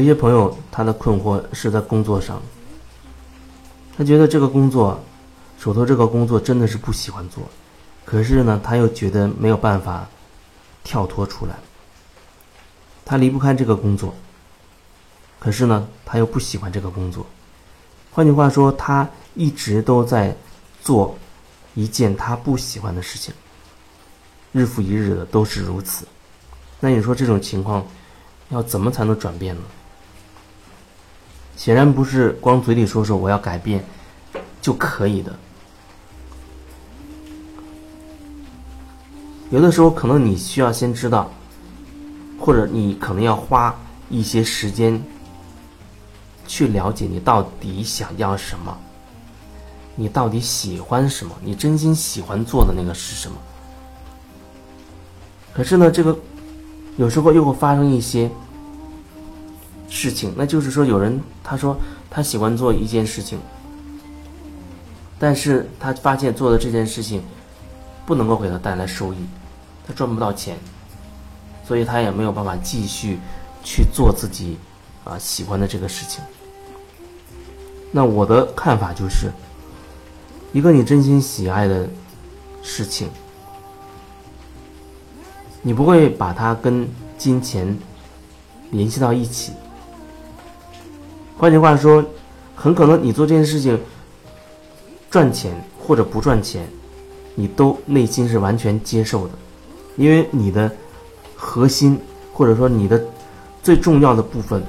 有些朋友他的困惑是在工作上，他觉得这个工作，手头这个工作真的是不喜欢做，可是呢，他又觉得没有办法跳脱出来，他离不开这个工作，可是呢，他又不喜欢这个工作，换句话说，他一直都在做一件他不喜欢的事情，日复一日的都是如此，那你说这种情况要怎么才能转变呢？显然不是光嘴里说说我要改变就可以的。有的时候可能你需要先知道，或者你可能要花一些时间去了解你到底想要什么，你到底喜欢什么，你真心喜欢做的那个是什么。可是呢，这个有时候又会发生一些。事情，那就是说，有人他说他喜欢做一件事情，但是他发现做的这件事情不能够给他带来收益，他赚不到钱，所以他也没有办法继续去做自己啊喜欢的这个事情。那我的看法就是，一个你真心喜爱的事情，你不会把它跟金钱联系到一起。换句话说，很可能你做这件事情赚钱或者不赚钱，你都内心是完全接受的，因为你的核心或者说你的最重要的部分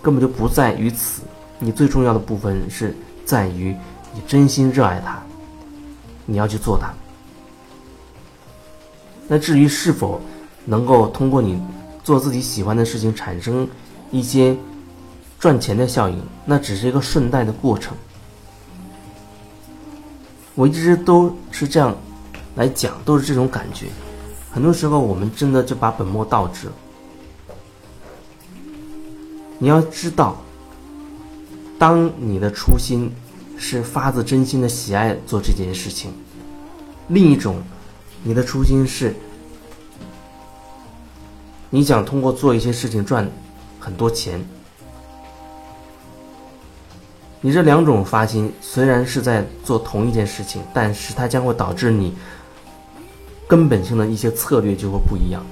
根本就不在于此，你最重要的部分是在于你真心热爱它，你要去做它。那至于是否能够通过你做自己喜欢的事情产生一些。赚钱的效应，那只是一个顺带的过程。我一直都是这样来讲，都是这种感觉。很多时候，我们真的就把本末倒置。你要知道，当你的初心是发自真心的喜爱做这件事情，另一种，你的初心是你想通过做一些事情赚很多钱。你这两种发心虽然是在做同一件事情，但是它将会导致你根本性的一些策略就会不一样。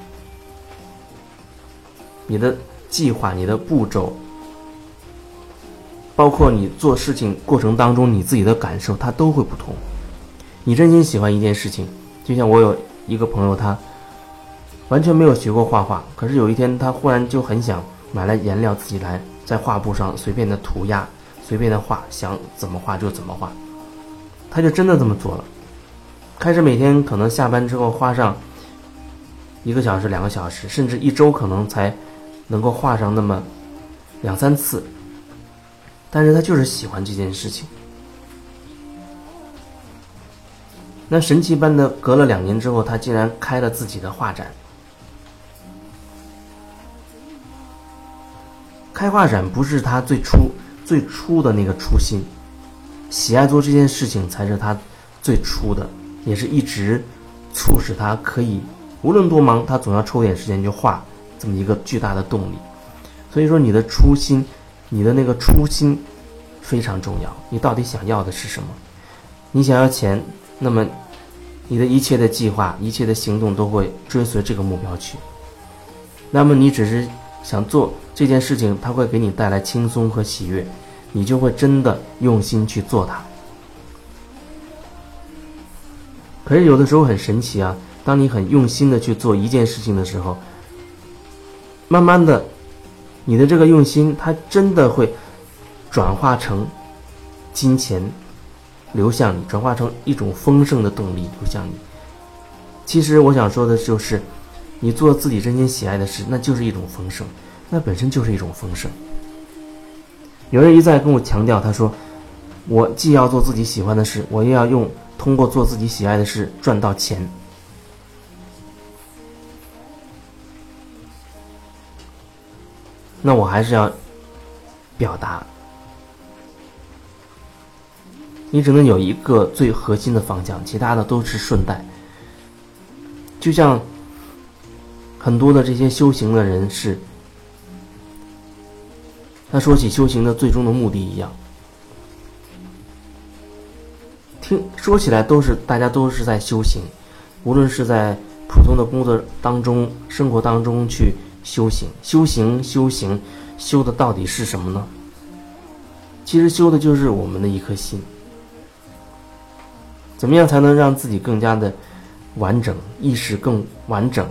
你的计划、你的步骤，包括你做事情过程当中你自己的感受，它都会不同。你真心喜欢一件事情，就像我有一个朋友，他完全没有学过画画，可是有一天他忽然就很想买来颜料，自己来在画布上随便的涂鸦。随便的画，想怎么画就怎么画，他就真的这么做了。开始每天可能下班之后画上一个小时、两个小时，甚至一周可能才能够画上那么两三次。但是他就是喜欢这件事情。那神奇般的，隔了两年之后，他竟然开了自己的画展。开画展不是他最初。最初的那个初心，喜爱做这件事情才是他最初的，也是一直促使他可以无论多忙，他总要抽点时间去画这么一个巨大的动力。所以说，你的初心，你的那个初心非常重要。你到底想要的是什么？你想要钱，那么你的一切的计划、一切的行动都会追随这个目标去。那么你只是想做。这件事情它会给你带来轻松和喜悦，你就会真的用心去做它。可是有的时候很神奇啊，当你很用心的去做一件事情的时候，慢慢的，你的这个用心它真的会转化成金钱流向你，转化成一种丰盛的动力流向你。其实我想说的就是，你做自己真心喜爱的事，那就是一种丰盛。那本身就是一种丰盛。有人一再跟我强调，他说：“我既要做自己喜欢的事，我又要用通过做自己喜爱的事赚到钱。”那我还是要表达，你只能有一个最核心的方向，其他的都是顺带。就像很多的这些修行的人士。他说起修行的最终的目的一样。听说起来都是大家都是在修行，无论是在普通的工作当中、生活当中去修行、修行、修行，修的到底是什么呢？其实修的就是我们的一颗心。怎么样才能让自己更加的完整，意识更完整？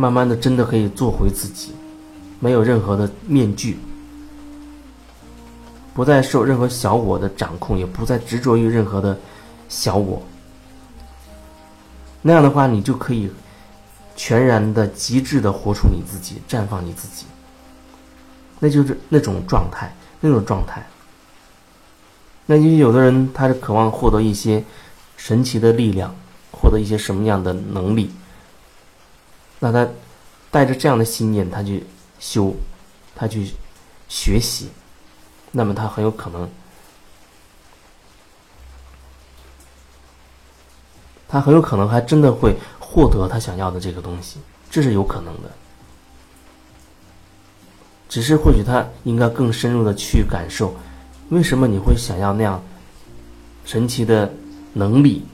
慢慢的，真的可以做回自己，没有任何的面具，不再受任何小我的掌控，也不再执着于任何的小我。那样的话，你就可以全然的、极致的活出你自己，绽放你自己。那就是那种状态，那种状态。那就有的人，他是渴望获得一些神奇的力量，获得一些什么样的能力？那他带着这样的信念，他去修，他去学习，那么他很有可能，他很有可能还真的会获得他想要的这个东西，这是有可能的。只是或许他应该更深入的去感受。为什么你会想要那样神奇的能力？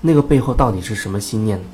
那个背后到底是什么信念呢？